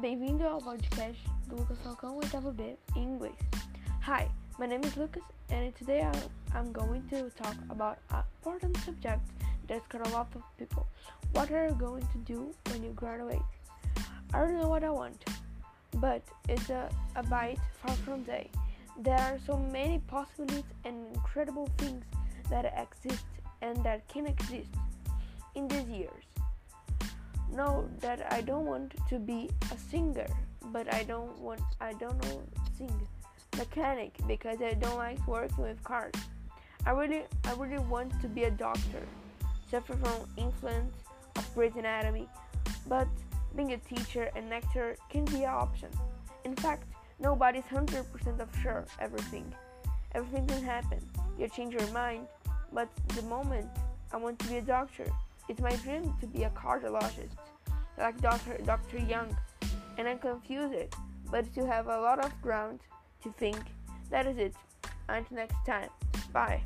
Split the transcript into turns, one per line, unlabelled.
Bem-vindo ao podcast do Lucas Falcão, oitavo B, em inglês. Hi, my name is Lucas, and today I'm, I'm going to talk about an important subject that's got a lot of people. What are you going to do when you graduate? I don't know what I want, but it's a, a bite far from day. There are so many possibilities and incredible things that exist and that can exist in these years. Know that I don't want to be a singer, but I don't want I don't know sing mechanic because I don't like working with cars. I really I really want to be a doctor, suffer from influence of Grey's Anatomy, but being a teacher and actor can be an option. In fact, nobody's hundred percent of sure everything. Everything can happen. You change your mind, but the moment I want to be a doctor. It's my dream to be a cardiologist, like Dr. Dr. Yang, and I'm confused, but you have a lot of ground to think. That is it. Until next time. Bye.